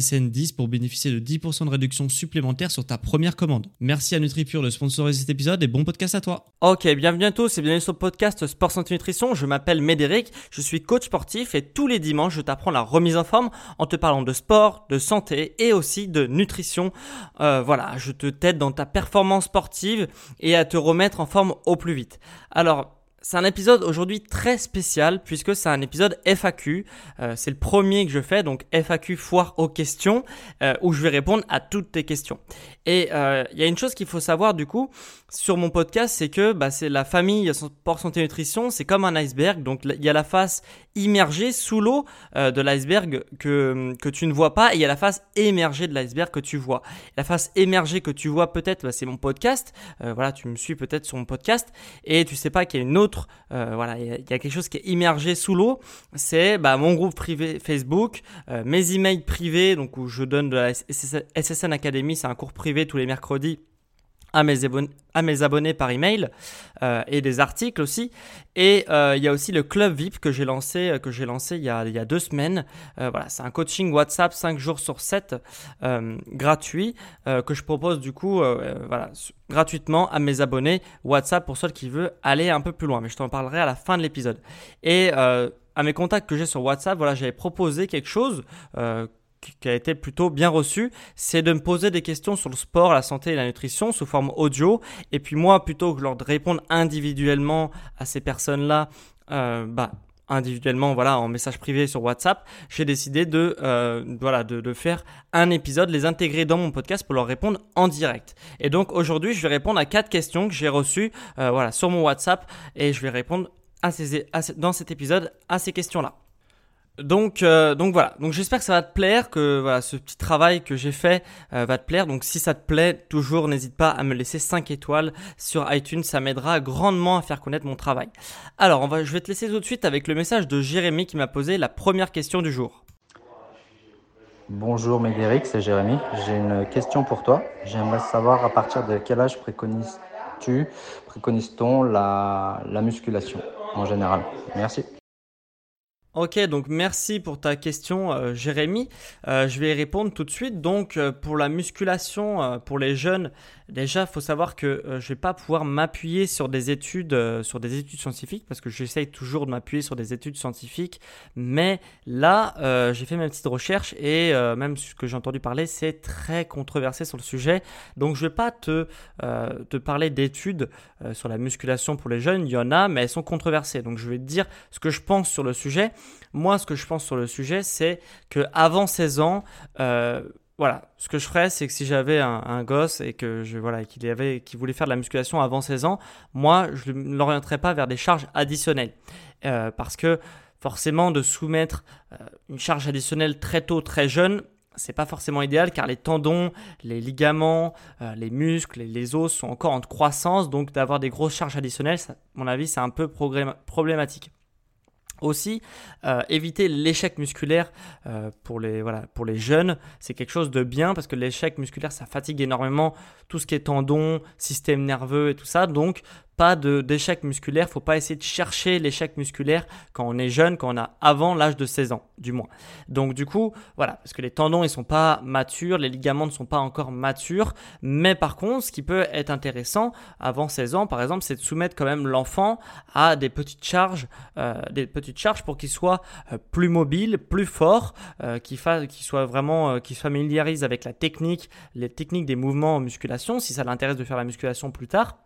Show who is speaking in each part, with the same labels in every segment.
Speaker 1: SSN 10 pour bénéficier de 10% de réduction supplémentaire sur ta première commande. Merci à NutriPure de sponsoriser cet épisode et bon podcast à toi.
Speaker 2: Ok, bienvenue à tous et bienvenue sur le podcast Sport Santé Nutrition. Je m'appelle Médéric, je suis coach sportif et tous les dimanches je t'apprends la remise en forme en te parlant de sport, de santé et aussi de nutrition. Euh, voilà, je te t'aide dans ta performance sportive et à te remettre en forme au plus vite. Alors, c'est un épisode aujourd'hui très spécial puisque c'est un épisode FAQ. Euh, c'est le premier que je fais, donc FAQ foire aux questions, euh, où je vais répondre à toutes tes questions. Et euh, il y a une chose qu'il faut savoir du coup sur mon podcast, c'est que bah, c'est la famille Sport Santé Nutrition, c'est comme un iceberg. Donc il y a la face immergée sous l'eau de l'iceberg que, que tu ne vois pas et il y a la face émergée de l'iceberg que tu vois. La face émergée que tu vois peut-être, bah, c'est mon podcast. voilà, tu me suis peut-être sur mon podcast et tu sais pas qu'il y a une autre euh, il y, a quelque chose qui est immergé sous l'eau. C'est bah, mon groupe privé Facebook, euh, mes emails privés, donc où je donne de la SSN Academy, c'est un cours privé tous les mercredis à mes, abonnés, par email euh, et des articles aussi. Et il y a aussi le club VIP que j'ai lancé, que j'ai lancé il y, a, il y a deux semaines. voilà, c'est un coaching WhatsApp 5 jours sur 7 gratuit que je propose du coup voilà, gratuitement à mes abonnés WhatsApp pour ceux qui veulent aller un peu plus loin. Mais je t'en parlerai à la fin de l'épisode. Et euh, à mes contacts que j'ai sur WhatsApp, voilà, j'avais proposé quelque chose euh, qui a été plutôt bien reçu, c'est de me poser des questions sur le sport, la santé et la nutrition sous forme audio. Et puis moi, plutôt que de répondre individuellement à ces personnes-là, euh, bah, individuellement, voilà, en message privé sur WhatsApp, j'ai décidé de, euh, voilà, de, faire un épisode, les intégrer dans mon podcast pour leur répondre en direct. Et donc aujourd'hui, je vais répondre à quatre questions que j'ai reçues, euh, voilà, sur mon WhatsApp et je vais répondre à, dans cet épisode à ces questions-là. Donc, euh, donc voilà. Donc j'espère que ça va te plaire, que voilà, ce petit travail que j'ai fait euh, va te plaire. Donc si ça te plaît, toujours n'hésite pas à me laisser 5 étoiles sur iTunes. Ça m'aidera grandement à faire connaître mon travail. Alors, on va, je vais te laisser tout de suite avec le message de Jérémy qui m'a posé la première question du jour.
Speaker 3: Bonjour Médéric, c'est Jérémy. J'ai une question pour toi. J'aimerais savoir à partir de quel âge préconises-tu, préconise-t-on la, la musculation en général? Merci.
Speaker 2: Ok, donc merci pour ta question, euh, Jérémy. Euh, je vais y répondre tout de suite. Donc, euh, pour la musculation, pour les jeunes, déjà, il faut savoir que je ne vais pas pouvoir m'appuyer sur des études, sur des études scientifiques, parce que j'essaye toujours de m'appuyer sur des études scientifiques. Mais là, j'ai fait mes petites recherches et même ce que j'ai entendu parler, c'est très controversé sur le sujet. Donc, je ne vais pas te, parler d'études sur la musculation pour les jeunes. Il y en a, mais elles sont controversées. Donc, je vais te dire ce que je pense sur le sujet. Moi, ce que je pense sur le sujet, c'est que avant 16 ans, euh, voilà, ce que je ferais, c'est que si j'avais un, gosse et que je voilà qu'il avait, qui voulait faire de la musculation avant 16 ans, moi, je ne l'orienterais pas vers des charges additionnelles, euh, parce que forcément, de soumettre euh, une charge additionnelle très tôt, très jeune, c'est pas forcément idéal car les tendons, les ligaments, les muscles les os sont encore en croissance, donc d'avoir des grosses charges additionnelles, à mon avis, c'est un peu problématique. Aussi, euh, éviter l'échec musculaire euh, pour, les, voilà, pour les jeunes, c'est quelque chose de bien parce que l'échec musculaire, ça fatigue énormément tout ce qui est tendon, système nerveux et tout ça. Donc, pas d'échec musculaire. Faut pas essayer de chercher l'échec musculaire quand on est jeune, quand on a avant l'âge de 16 ans, du moins. Donc du coup, voilà, parce que les tendons ils sont pas matures, les ligaments ne sont pas encore matures. Mais par contre, ce qui peut être intéressant avant 16 ans, par exemple, c'est de soumettre quand même l'enfant à des petites charges, euh, des petites charges pour qu'il soit euh, plus mobile, plus fort, euh, qu'il soit vraiment, qu'il se familiarise avec la technique, les techniques des mouvements en musculation, si ça l'intéresse de faire la musculation plus tard.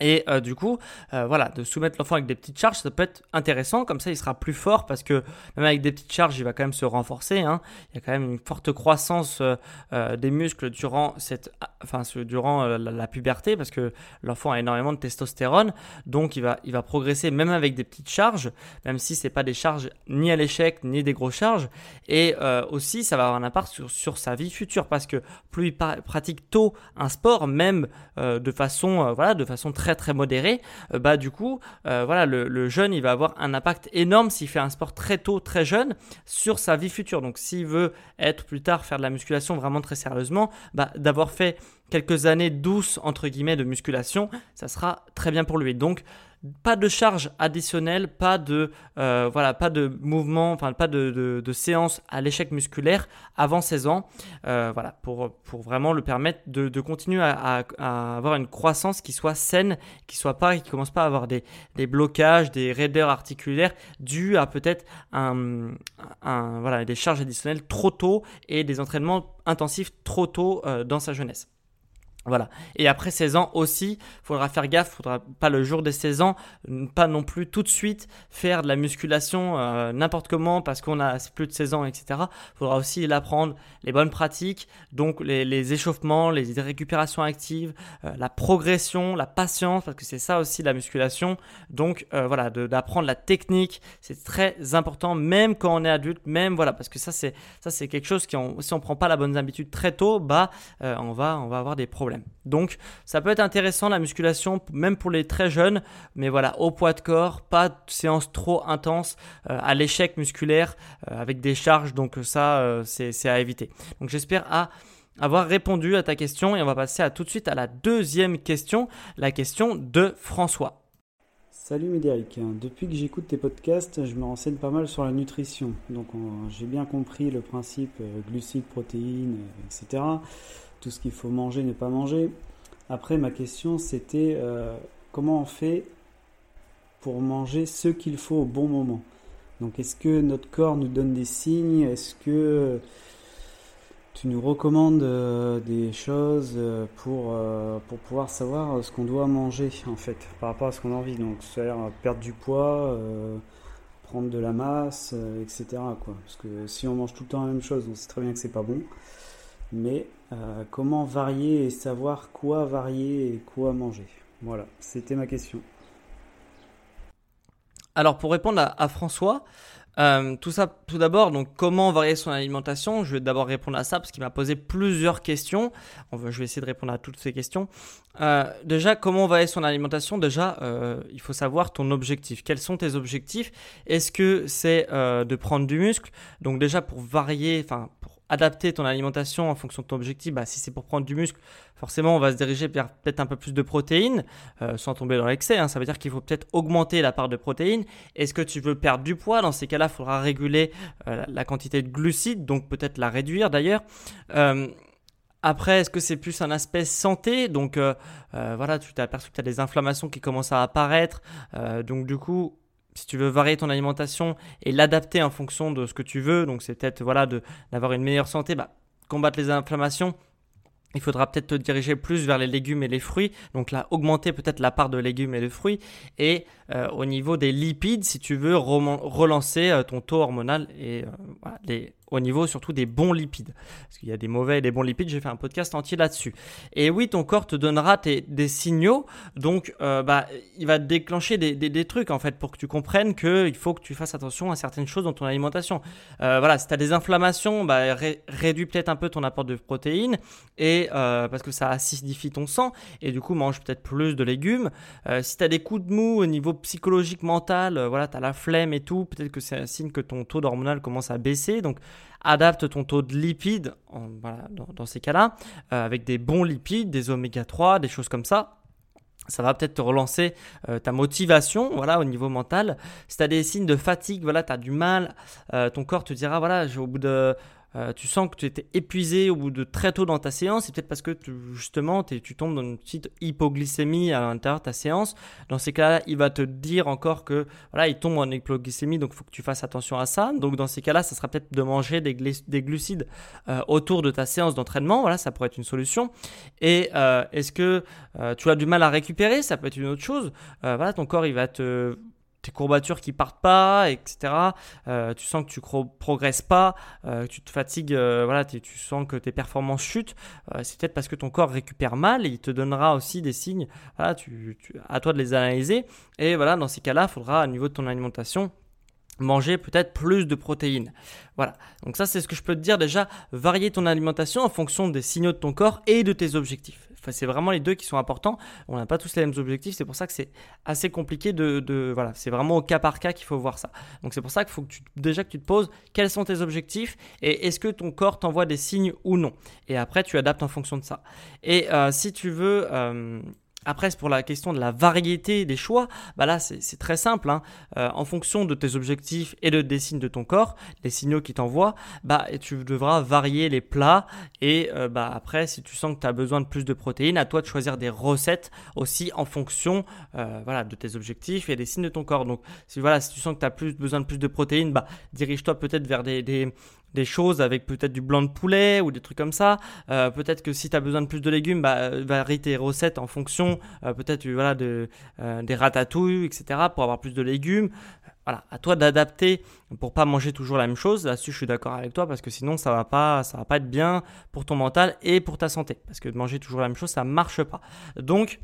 Speaker 2: Et euh, du coup, euh, voilà, de soumettre l'enfant avec des petites charges, ça peut être intéressant. Comme ça, il sera plus fort parce que même avec des petites charges, il va quand même se renforcer. Hein. Il y a quand même une forte croissance euh, des muscles durant cette, enfin, durant la, puberté parce que l'enfant a énormément de testostérone, donc il va, il va progresser même avec des petites charges, même si c'est pas des charges ni à l'échec ni des grosses charges. Et aussi, ça va avoir un impact sur, sur sa vie future parce que plus il pratique tôt un sport, même de façon, voilà, de façon très très modéré, euh, bah du coup, euh, voilà, le, jeune, il va avoir un impact énorme s'il fait un sport très tôt, très jeune, sur sa vie future. Donc s'il veut être plus tard, faire de la musculation vraiment très sérieusement, bah, d'avoir fait quelques années douces, entre guillemets, de musculation, ça sera très bien pour lui. Donc pas de charge additionnelle, pas de euh, voilà, pas de mouvement, enfin pas de, de, séance à l'échec musculaire avant 16 ans, euh, voilà, pour, pour vraiment le permettre de, de continuer à, avoir une croissance qui soit saine, qui soit pas, qui commence pas à avoir des, des blocages, des raideurs articulaires dus à peut-être un, voilà, des charges additionnelles trop tôt et des entraînements intensifs trop tôt euh, dans sa jeunesse. Voilà. Et après 16 ans aussi, faudra faire gaffe, faudra pas le jour des 16 ans, pas non plus tout de suite faire de la musculation euh, n'importe comment parce qu'on a plus de 16 ans, etc. Faudra aussi l'apprendre, les bonnes pratiques, donc les, échauffements, les récupérations actives, euh, la progression, la patience, parce que c'est ça aussi la musculation. Donc euh, voilà, d'apprendre la technique, c'est très important, même quand on est adulte, même voilà, parce que ça c'est ça c'est quelque chose qui, si on prend pas la bonne habitude très tôt, bah on va on va avoir des problèmes. Donc ça peut être intéressant la musculation, même pour les très jeunes, mais voilà, au poids de corps, pas de séance trop intense, euh, à l'échec musculaire, euh, avec des charges, donc ça euh, c'est à éviter. Donc j'espère avoir répondu à ta question et on va passer à tout de suite à la deuxième question, la question de François.
Speaker 4: Salut Médéric, depuis que j'écoute tes podcasts, je me renseigne pas mal sur la nutrition. Donc j'ai bien compris le principe glucides, protéines, etc tout ce qu'il faut manger, ne pas manger. Après, ma question, c'était euh, comment on fait pour manger ce qu'il faut au bon moment? Donc, est-ce que notre corps nous donne des signes? Est-ce que tu nous recommandes euh, des choses euh, pour, pouvoir savoir ce qu'on doit manger, en fait, par rapport à ce qu'on a envie? Donc, c'est-à-dire perdre du poids, prendre de la masse, etc. Parce que si on mange tout le temps la même chose, on sait très bien que c'est pas bon. Mais euh, comment varier et savoir quoi varier et quoi manger Voilà, c'était ma question.
Speaker 2: Alors pour répondre à, François, euh, tout ça, tout d'abord, donc comment varier son alimentation? Je vais d'abord répondre à ça parce qu'il m'a posé plusieurs questions. je vais essayer de répondre à toutes ces questions. Euh, déjà, comment varier son alimentation? Déjà, il faut savoir ton objectif. Quels sont tes objectifs? Est-ce que c'est de prendre du muscle? Donc déjà, pour varier, enfin pour adapter ton alimentation en fonction de ton objectif, bah, si c'est pour prendre du muscle, forcément on va se diriger vers peut-être un peu plus de protéines, euh, sans tomber dans l'excès. Hein. Ça veut dire qu'il faut peut-être augmenter la part de protéines. Est-ce que tu veux perdre du poids? Dans ces cas-là, il faudra réguler euh, la quantité de glucides, donc peut-être la réduire d'ailleurs. Euh, après, est-ce que c'est plus un aspect santé? Donc voilà, tu t'es aperçu que tu as des inflammations qui commencent à apparaître. donc du coup, si tu veux varier ton alimentation et l'adapter en fonction de ce que tu veux, donc c'est peut-être voilà d'avoir une meilleure santé, bah, combattre les inflammations, il faudra peut-être te diriger plus vers les légumes et les fruits. Donc là, augmenter peut-être la part de légumes et de fruits. Et euh, au niveau des lipides, si tu veux relancer euh, ton taux hormonal et euh, les, au niveau surtout des bons lipides. Parce qu'il y a des mauvais et des bons lipides, j'ai fait un podcast entier là-dessus. Et oui, ton corps te donnera des signaux, donc euh, bah, il va déclencher des, des, trucs en fait pour que tu comprennes qu'il faut que tu fasses attention à certaines choses dans ton alimentation. Euh, voilà, si tu as des inflammations, bah, réduis peut-être un peu ton apport de protéines, et, euh, parce que ça acidifie ton sang, et du coup mange peut-être plus de légumes. si tu as des coups de mou au niveau psychologique, mental, voilà, tu as la flemme et tout, peut-être que c'est un signe que ton taux d'hormonal commence à baisser. Donc adapte ton taux de lipides dans, ces cas-là, euh, avec des bons lipides, des oméga 3, des choses comme ça. ça va peut-être te relancer ta motivation voilà au niveau mental si tu as des signes de fatigue voilà tu as du mal ton corps te dira voilà au bout de euh, tu sens que tu étais épuisé au bout de très tôt dans ta séance, c'est peut-être parce que justement tu tombes dans une petite hypoglycémie à l'intérieur de ta séance. Dans ces cas-là, il va te dire encore que voilà, il tombe en hypoglycémie, donc il faut que tu fasses attention à ça. Donc dans ces cas-là, ça sera peut-être de manger des, glucides euh, autour de ta séance d'entraînement. Voilà, ça pourrait être une solution. Et euh, est-ce que tu as du mal à récupérer? Ça peut être une autre chose. voilà, ton corps il va te courbatures qui partent pas, etc. Euh, tu sens que tu progresses pas, euh, tu te fatigues, euh, voilà, tu sens que tes performances chutent. c'est peut-être parce que ton corps récupère mal il te donnera aussi des signes. À toi de les analyser. Et voilà, dans ces cas-là, il faudra, au niveau de ton alimentation, manger peut-être plus de protéines. Voilà, donc ça c'est ce que je peux te dire déjà, varier ton alimentation en fonction des signaux de ton corps et de tes objectifs. C'est vraiment les deux qui sont importants. On n'a pas tous les mêmes objectifs, c'est pour ça que c'est assez compliqué de, voilà, c'est vraiment au cas par cas qu'il faut voir ça. Donc c'est pour ça qu'il faut que tu, déjà que tu te poses quels sont tes objectifs et est-ce que ton corps t'envoie des signes ou non. Et après tu adaptes en fonction de ça. Et euh, si tu veux euh, après, pour la question de la variété des choix, bah là, c'est très simple. Hein. Euh, en fonction de tes objectifs et de, des signes de ton corps, les signaux qui t'envoient, bah, tu devras varier les plats. Et euh, bah, après, si tu sens que tu as besoin de plus de protéines, à toi de choisir des recettes aussi en fonction euh, voilà, de tes objectifs et des signes de ton corps. Donc, si, voilà, si tu sens que tu as plus, besoin de plus de protéines, bah, dirige-toi peut-être vers des, des, des choses avec peut-être du blanc de poulet ou des trucs comme ça. Euh, peut-être que si tu as besoin de plus de légumes, bah, varie tes recettes en fonction, euh, peut-être voilà, de, euh, des ratatouilles, etc., pour avoir plus de légumes. Voilà, à toi d'adapter pour pas manger toujours la même chose. Là-dessus, je suis d'accord avec toi parce que sinon, ça va pas, ça va pas être bien pour ton mental et pour ta santé. Parce que de manger toujours la même chose, ça marche pas. Donc,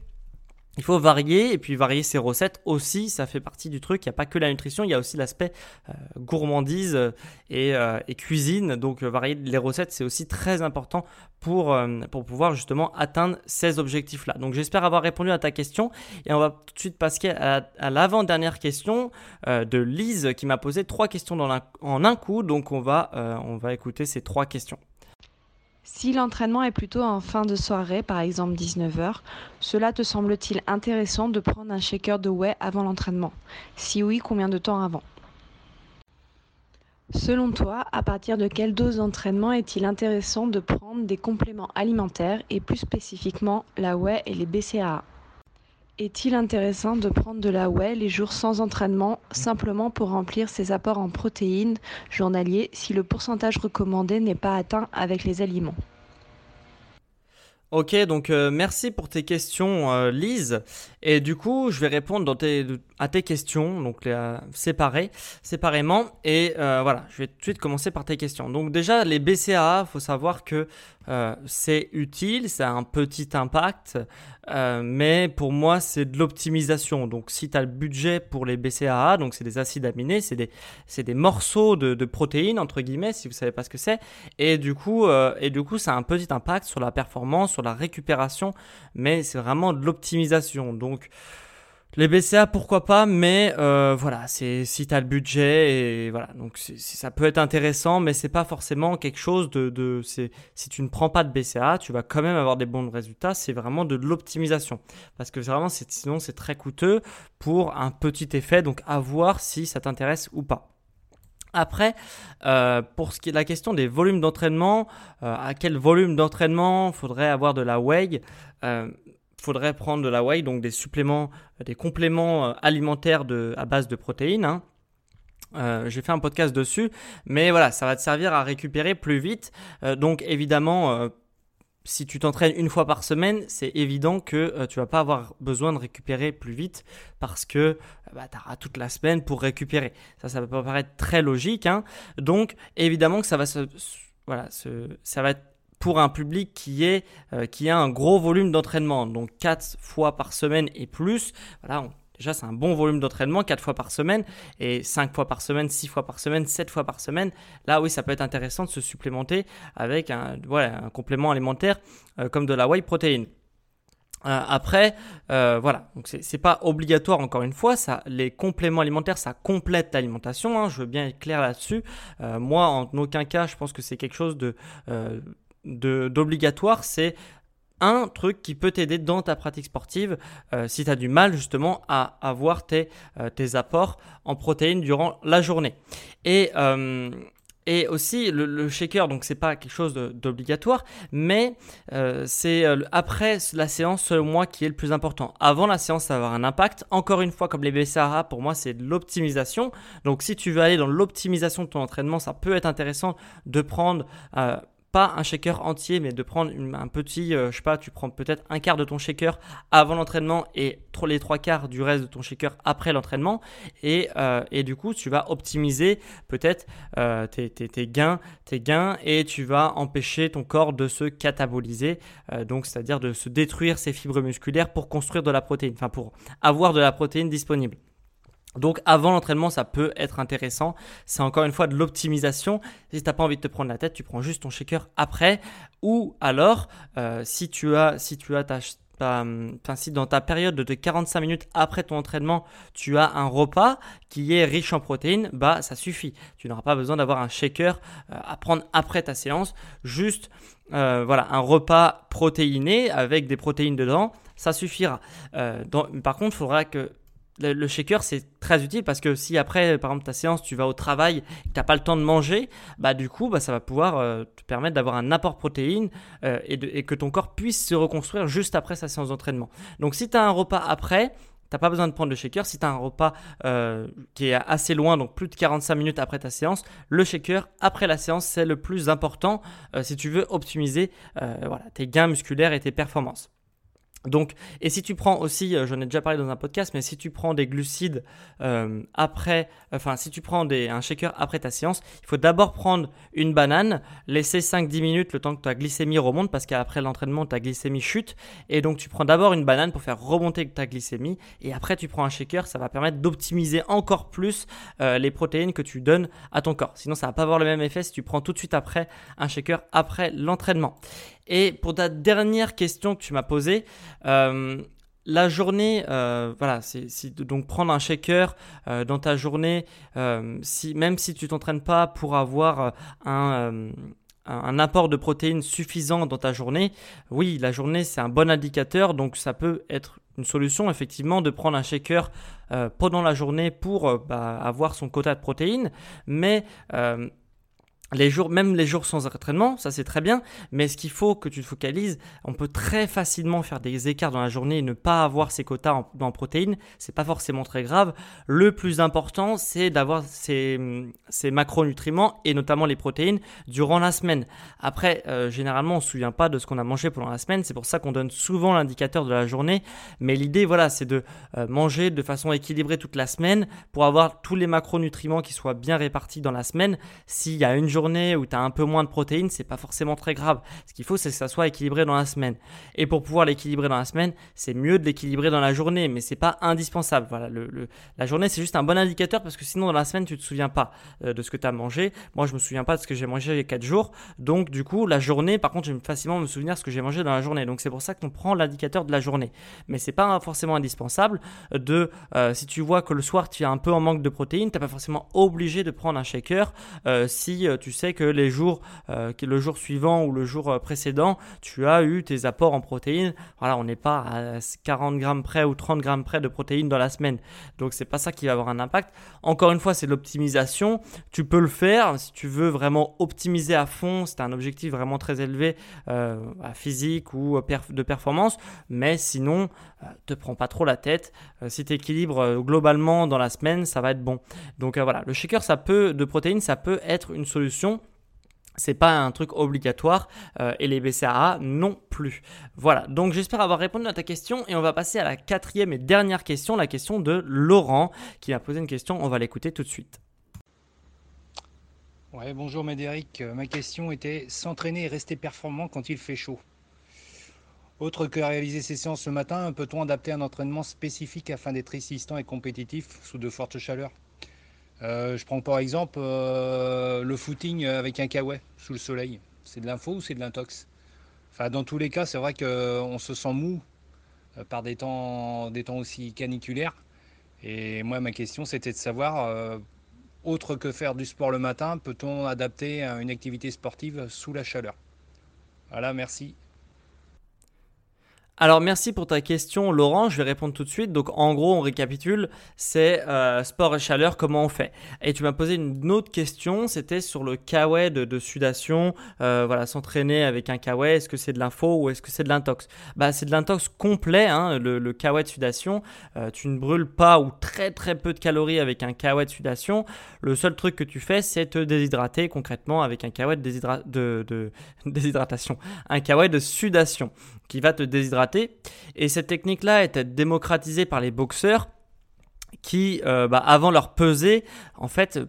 Speaker 2: il faut varier et puis varier ses recettes aussi, ça fait partie du truc. Il n'y a pas que la nutrition, il y a aussi l'aspect euh, gourmandise euh, euh, et, cuisine. Donc varier les recettes, c'est aussi très important pour, pouvoir justement atteindre ces objectifs-là. Donc j'espère avoir répondu à ta question et on va tout de suite passer à, l'avant-dernière question de Lise qui m'a posé trois questions en un coup. Donc on va écouter ces trois questions.
Speaker 5: Si l'entraînement est plutôt en fin de soirée, par exemple 19h, cela te semble-t-il intéressant de prendre un shaker de whey avant l'entraînement? Si oui, combien de temps avant? Selon toi, à partir de quelle dose d'entraînement est-il intéressant de prendre des compléments alimentaires et plus spécifiquement la whey et les BCAA est-il intéressant de prendre de la whey les jours sans entraînement simplement pour remplir ses apports en protéines journaliers si le pourcentage recommandé n'est pas atteint avec les aliments?
Speaker 2: Ok, donc euh, merci pour tes questions, euh, Lise. Et du coup, je vais répondre dans tes, à tes questions, donc les séparées, séparément. Et euh, voilà, je vais tout de suite commencer par tes questions. Donc déjà, les BCAA, faut savoir que c'est utile, ça a un petit impact, mais pour moi, c'est de l'optimisation. Donc si tu as le budget pour les BCAA, donc c'est des acides aminés, c'est des, des morceaux de, de, protéines, entre guillemets, si vous savez pas ce que c'est. Et du coup, et du coup, ça a un petit impact sur la performance, sur la récupération, mais c'est vraiment de l'optimisation. Donc, les BCA, pourquoi pas, mais euh, voilà, c'est si tu as le budget et voilà, donc ça peut être intéressant, mais c'est pas forcément quelque chose de, de si tu ne prends pas de BCA, tu vas quand même avoir des bons résultats. C'est vraiment de l'optimisation parce que vraiment, sinon c'est très coûteux pour un petit effet. Donc à voir si ça t'intéresse ou pas. Après, euh, pour ce qui est de la question des volumes d'entraînement, euh, à quel volume d'entraînement faudrait avoir de la euh, faudrait prendre de la whey, donc des suppléments, des compléments alimentaires de, à base de protéines. Hein. J'ai fait un podcast dessus, mais voilà, ça va te servir à récupérer plus vite. donc évidemment, si tu t'entraînes une fois par semaine, c'est évident que tu vas pas avoir besoin de récupérer plus vite parce que bah, tu auras toute la semaine pour récupérer. Ça, ça peut paraître très logique. Hein. Donc, évidemment que ça va se, voilà, ça va être pour un public qui, est, euh, qui a un gros volume d'entraînement, donc 4 fois par semaine et plus. Voilà, déjà c'est un bon volume d'entraînement, 4 fois par semaine, et 5 fois par semaine, 6 fois par semaine, 7 fois par semaine. Là oui, ça peut être intéressant de se supplémenter avec un, voilà, un complément alimentaire euh, comme de la whey protéine. Euh, après, voilà, donc c'est pas obligatoire encore une fois. Ça, les compléments alimentaires, ça complète l'alimentation. Hein, je veux bien être clair là-dessus. Moi, en aucun cas, je pense que c'est quelque chose de d'obligatoire. C'est un truc qui peut t'aider dans ta pratique sportive si tu as du mal justement à avoir tes, tes apports en protéines durant la journée. Et et aussi le, shaker, donc c'est pas quelque chose d'obligatoire, mais euh, c'est euh, après la séance selon moi qui est le plus important. Avant la séance, ça va avoir un impact. Encore une fois, comme les BCAA, pour moi c'est de l'optimisation. Donc si tu veux aller dans l'optimisation de ton entraînement, ça peut être intéressant de prendre euh, pas un shaker entier, mais de prendre un petit, euh, je sais pas, tu prends peut-être un quart de ton shaker avant l'entraînement et les trois quarts du reste de ton shaker après l'entraînement. Et, euh, du coup, tu vas optimiser peut-être euh, tes, tes, gains, tes gains et tu vas empêcher ton corps de se cataboliser, donc c'est-à-dire de se détruire ses fibres musculaires pour construire de la protéine, enfin pour avoir de la protéine disponible. Donc avant l'entraînement, ça peut être intéressant. C'est encore une fois de l'optimisation. Si tu n'as pas envie de te prendre la tête, tu prends juste ton shaker après. Ou alors, euh, si tu as, si tu as ta, enfin, si dans ta période de 45 minutes après ton entraînement, tu as un repas qui est riche en protéines, bah ça suffit. Tu n'auras pas besoin d'avoir un shaker euh, à prendre après ta séance. Juste euh, voilà, un repas protéiné avec des protéines dedans, ça suffira. par contre, il faudra que le, shaker, c'est très utile parce que si après, par exemple, ta séance, tu vas au travail et que tu pas le temps de manger, bah, du coup, bah, ça va pouvoir euh, te permettre d'avoir un apport protéine euh, et, que ton corps puisse se reconstruire juste après sa séance d'entraînement. Donc, si tu as un repas après, tu n'as pas besoin de prendre le shaker. Si tu as un repas euh, qui est assez loin, donc plus de 45 minutes après ta séance, le shaker après la séance, c'est le plus important si tu veux optimiser voilà, tes gains musculaires et tes performances. Donc, et si tu prends aussi, euh, j'en ai déjà parlé dans un podcast, mais si tu prends des glucides euh, après, enfin, si tu prends des, un shaker après ta séance, il faut d'abord prendre une banane, laisser 5-10 minutes le temps que ta glycémie remonte, parce qu'après l'entraînement, ta glycémie chute. Et donc, tu prends d'abord une banane pour faire remonter ta glycémie, et après, tu prends un shaker, ça va permettre d'optimiser encore plus euh, les protéines que tu donnes à ton corps. Sinon, ça va pas avoir le même effet si tu prends tout de suite après un shaker après l'entraînement. Et pour ta dernière question que tu m'as posée, euh, la journée, euh, voilà, c'est donc prendre un shaker euh, dans ta journée, même si tu t'entraînes pas pour avoir un, un, apport de protéines suffisant dans ta journée, oui, la journée c'est un bon indicateur, donc ça peut être une solution effectivement de prendre un shaker pendant la journée pour bah, avoir son quota de protéines, mais les jours, même les jours sans entraînement, ça c'est très bien, mais ce qu'il faut que tu te focalises, on peut très facilement faire des écarts dans la journée et ne pas avoir ces quotas en, protéines, c'est pas forcément très grave. Le plus important, c'est d'avoir ces, macronutriments et notamment les protéines durant la semaine. Après, euh, généralement, on se souvient pas de ce qu'on a mangé pendant la semaine, c'est pour ça qu'on donne souvent l'indicateur de la journée, mais l'idée, voilà, c'est de euh, manger de façon équilibrée toute la semaine pour avoir tous les macronutriments qui soient bien répartis dans la semaine. S'il y a une journée où tu as un peu moins de protéines, c'est pas forcément très grave. Ce qu'il faut, c'est que ça soit équilibré dans la semaine. Et pour pouvoir l'équilibrer dans la semaine, c'est mieux de l'équilibrer dans la journée, mais c'est pas indispensable. Voilà, le, la journée, c'est juste un bon indicateur parce que sinon, dans la semaine, tu te souviens pas euh, de ce que tu as mangé. Moi, je me souviens pas de ce que j'ai mangé il y a 4 jours. Donc, du coup, la journée, par contre, je vais facilement me souvenir de ce que j'ai mangé dans la journée. Donc, c'est pour ça qu'on prend l'indicateur de la journée. Mais c'est pas forcément indispensable de, euh, si tu vois que le soir, tu es un peu en manque de protéines, tu pas forcément obligé de prendre un shaker euh, si tu sais que les jours, euh, le jour suivant ou le jour euh, précédent, tu as eu tes apports en protéines. Voilà, on n'est pas à 40 grammes près ou 30 grammes près de protéines dans la semaine. Donc c'est pas ça qui va avoir un impact. Encore une fois, c'est l'optimisation. Tu peux le faire si tu veux vraiment optimiser à fond. C'est un objectif vraiment très élevé euh, physique ou de performance. Mais sinon, te prends pas trop la tête. si tu équilibres globalement dans la semaine, ça va être bon. Donc voilà, le shaker ça peut de protéines, ça peut être une solution c'est pas un truc obligatoire euh, et les BCAA non plus. Voilà, donc j'espère avoir répondu à ta question et on va passer à la quatrième et dernière question, la question de Laurent qui m'a posé une question, on va l'écouter tout de suite.
Speaker 6: Ouais, bonjour Médéric, euh, ma question était s'entraîner et rester performant quand il fait chaud? Autre que réaliser ses séances le matin, peut-on adapter un entraînement spécifique afin d'être résistant et compétitif sous de fortes chaleurs euh, je prends par exemple euh, le footing avec un kawaii sous le soleil. C'est de l'info ou c'est de l'intox? Enfin, dans tous les cas, c'est vrai qu'on se sent mou euh, par des temps aussi caniculaires. Et moi, ma question, c'était de savoir, autre que faire du sport le matin, peut-on adapter une activité sportive sous la chaleur? Voilà, merci.
Speaker 2: Alors merci pour ta question Laurent, je vais répondre tout de suite. Donc en gros on récapitule, c'est euh, sport et chaleur, comment on fait? Et tu m'as posé une autre question, c'était sur le kawaii de, sudation, euh, voilà s'entraîner avec un kawaii, est-ce que c'est de l'info ou est-ce que c'est de l'intox? Bah c'est de l'intox complet, hein, le, le kawaii de sudation, euh, tu ne brûles pas ou très très peu de calories avec un kawaii de sudation, le seul truc que tu fais c'est te déshydrater concrètement avec un kawaii de, de, de déshydratation, un kawaii de sudation qui va te déshydrater. Et cette technique-là était démocratisée par les boxeurs qui, euh, bah, avant leur peser, en fait,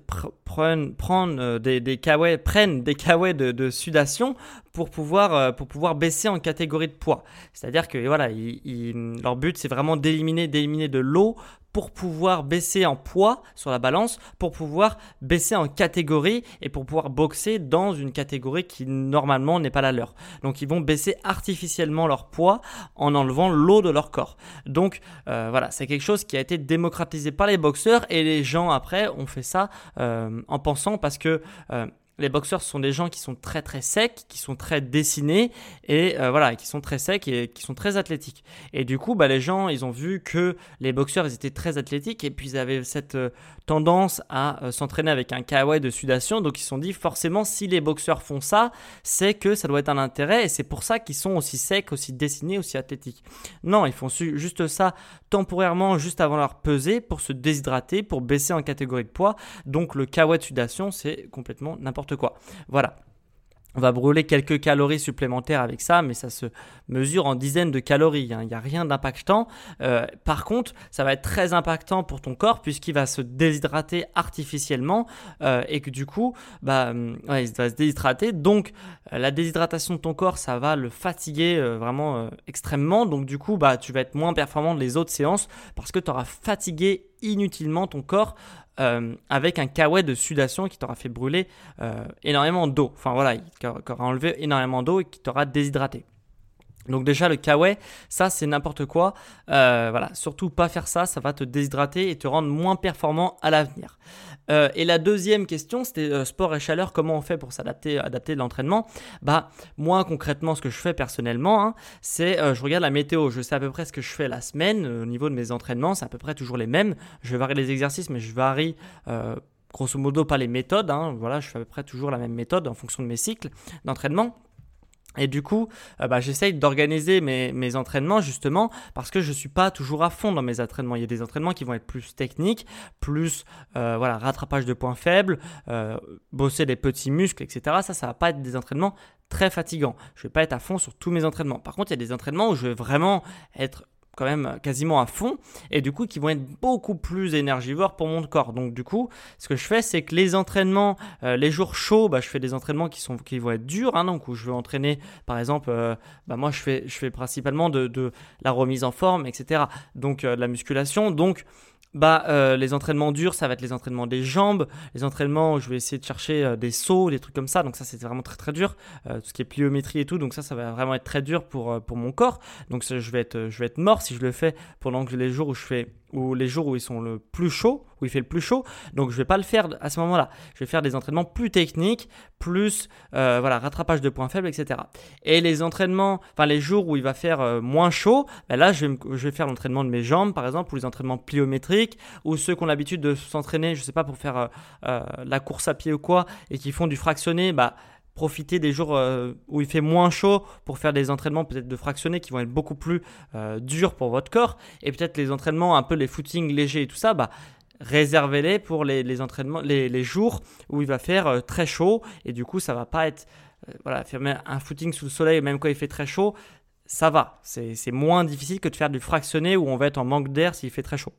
Speaker 2: prennent, euh, des, des prennent des de, sudation pour pouvoir, euh, pour pouvoir baisser en catégorie de poids. C'est-à-dire que voilà, leur but, c'est vraiment d'éliminer de l'eau pour pouvoir baisser en poids sur la balance, pour pouvoir baisser en catégorie et pour pouvoir boxer dans une catégorie qui normalement n'est pas la leur. Donc ils vont baisser artificiellement leur poids en enlevant l'eau de leur corps. Donc euh, voilà, c'est quelque chose qui a été démocratisé par les boxeurs et les gens après ont fait ça euh, en pensant parce que euh, les boxeurs sont des gens qui sont très très secs, qui sont très dessinés et euh, voilà, qui sont très secs et qui sont très athlétiques. Et du coup, bah, les gens, ils ont vu que les boxeurs, ils étaient très athlétiques et puis ils avaient cette euh, tendance à euh, s'entraîner avec un kawaii de sudation. Donc ils se sont dit forcément, si les boxeurs font ça, c'est que ça doit être un intérêt et c'est pour ça qu'ils sont aussi secs, aussi dessinés, aussi athlétiques. Non, ils font juste ça temporairement, juste avant leur peser pour se déshydrater, pour baisser en catégorie de poids. Donc le kawaii de sudation, c'est complètement n'importe quoi. Voilà. On va brûler quelques calories supplémentaires avec ça, mais ça se mesure en dizaines de calories. Hein. Il n'y a rien d'impactant. Euh, par contre, ça va être très impactant pour ton corps puisqu'il va se déshydrater artificiellement euh, et que du coup, bah, euh, il va se déshydrater. Donc, la déshydratation de ton corps, ça va le fatiguer vraiment extrêmement. Donc, du coup, bah, tu vas être moins performant les autres séances parce que tu auras fatigué inutilement ton corps euh, avec un kawaii de sudation qui t'aura fait brûler euh, énormément d'eau. Enfin voilà, qui aura enlevé énormément d'eau et qui t'aura déshydraté. Donc déjà le kawaii, ça c'est n'importe quoi. Euh, voilà, surtout pas faire ça, ça va te déshydrater et te rendre moins performant à l'avenir. Euh, et la deuxième question, c'était euh, sport et chaleur, comment on fait pour s'adapter, adapter l'entraînement? Bah moi concrètement, ce que je fais personnellement, hein, c'est je regarde la météo, je sais à peu près ce que je fais la semaine au niveau de mes entraînements, c'est à peu près toujours les mêmes. Je varie les exercices, mais je varie grosso modo pas les méthodes. Hein. voilà, je fais à peu près toujours la même méthode en fonction de mes cycles d'entraînement. Et du coup, euh, bah, j'essaye d'organiser mes, entraînements justement parce que je ne suis pas toujours à fond dans mes entraînements. Il y a des entraînements qui vont être plus techniques, plus euh, voilà, rattrapage de points faibles, euh, bosser des petits muscles, etc. Ça, ça va pas être des entraînements très fatigants. Je ne vais pas être à fond sur tous mes entraînements. Par contre, il y a des entraînements où je vais vraiment être quand même quasiment à fond et du coup qui vont être beaucoup plus énergivores pour mon corps. Donc du coup, ce que je fais, c'est que les entraînements, euh, les jours chauds, bah, je fais des entraînements qui sont qui vont être durs, hein, donc où je vais entraîner, par exemple, euh, bah, moi je fais je fais principalement de, de, la remise en forme, etc. Donc euh, de la musculation, donc bah, euh, les entraînements durs, ça va être les entraînements des jambes, les entraînements où je vais essayer de chercher euh, des sauts, des trucs comme ça. Donc ça, c'est vraiment très très dur. Euh, tout ce qui est pliométrie et tout. Donc ça, ça va vraiment être très dur pour, pour mon corps. Donc je, vais être, je vais être mort si je le fais pendant les jours où je fais ou les jours où ils sont le plus chaud, où il fait le plus chaud. Donc je vais pas le faire à ce moment-là. Je vais faire des entraînements plus techniques, plus euh, voilà rattrapage de points faibles, etc. Et les entraînements, enfin les jours où il va faire euh, moins chaud, ben là je vais, faire l'entraînement de mes jambes par exemple, ou les entraînements pliométriques, ou ceux qui ont l'habitude de s'entraîner, je sais pas pour faire euh, la course à pied ou quoi, et qui font du fractionné, bah profiter des jours euh, où il fait moins chaud pour faire des entraînements peut-être de fractionnés qui vont être beaucoup plus euh, durs pour votre corps et peut-être les entraînements un peu les footings légers et tout ça bah réservez-les pour les, entraînements les, jours où il va faire euh, très chaud et du coup ça va pas être voilà faire un footing sous le soleil même quand il fait très chaud ça va. C'est moins difficile que de faire du fractionné où on va être en manque d'air s'il fait très chaud.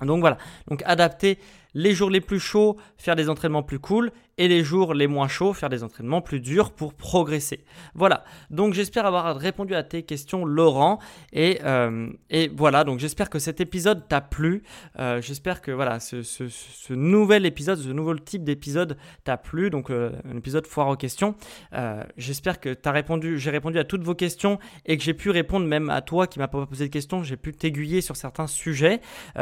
Speaker 2: Donc voilà. Donc adapter les jours les plus chauds, faire des entraînements plus cool, et les jours les moins chauds, faire des entraînements plus durs pour progresser. Voilà, donc j'espère avoir répondu à tes questions, Laurent, et, euh, voilà, donc j'espère que cet épisode t'a plu, euh, j'espère que voilà, ce, ce, nouvel épisode, ce nouveau type d'épisode t'a plu, donc euh, un épisode foire aux questions. j'espère que t'as répondu, j'ai répondu à toutes vos questions et que j'ai pu répondre même à toi qui m'a pas posé de questions, j'ai pu t'aiguiller sur certains sujets.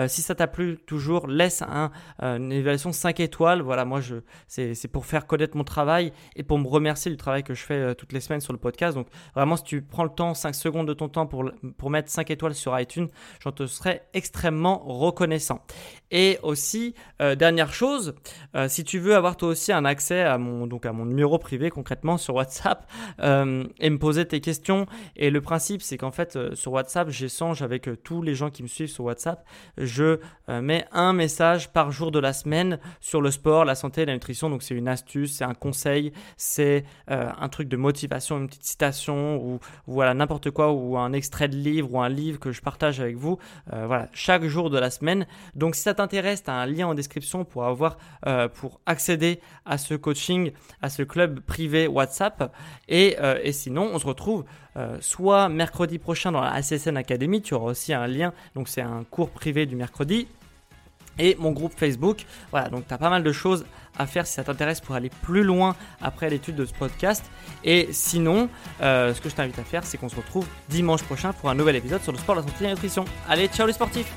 Speaker 2: si ça t'a plu, toujours laisse un une évaluation 5 étoiles. Voilà, moi, je, c'est, c'est pour faire connaître mon travail et pour me remercier du travail que je fais toutes les semaines sur le podcast. Donc, vraiment, si tu prends le temps, 5 secondes de ton temps pour, pour mettre 5 étoiles sur iTunes, j'en te serais extrêmement reconnaissant. Et aussi, dernière chose, si tu veux avoir toi aussi un accès à mon, donc à mon numéro privé concrètement sur WhatsApp et me poser tes questions. Et le principe, c'est qu'en fait, sur WhatsApp, j'échange avec tous les gens qui me suivent sur WhatsApp. Je mets un message par jour de la semaine sur le sport, la santé la nutrition. Donc, c'est une astuce, c'est un conseil, c'est un truc de motivation, une petite citation ou, voilà, n'importe quoi, ou un extrait de livre ou un livre que je partage avec vous. voilà, chaque jour de la semaine. Donc, si ça t'intéresse, tu as un lien en description pour avoir, pour accéder à ce coaching, à ce club privé WhatsApp. Et, euh, et sinon, on se retrouve euh, soit mercredi prochain dans la ACSN Academy, tu auras aussi un lien, donc c'est un cours privé du mercredi, et mon groupe Facebook. Voilà, donc tu as pas mal de choses à faire si ça t'intéresse pour aller plus loin après l'étude de ce podcast. Et sinon, euh, ce que je t'invite à faire, c'est qu'on se retrouve dimanche prochain pour un nouvel épisode sur le sport, la santé et la nutrition. Allez, ciao les sportifs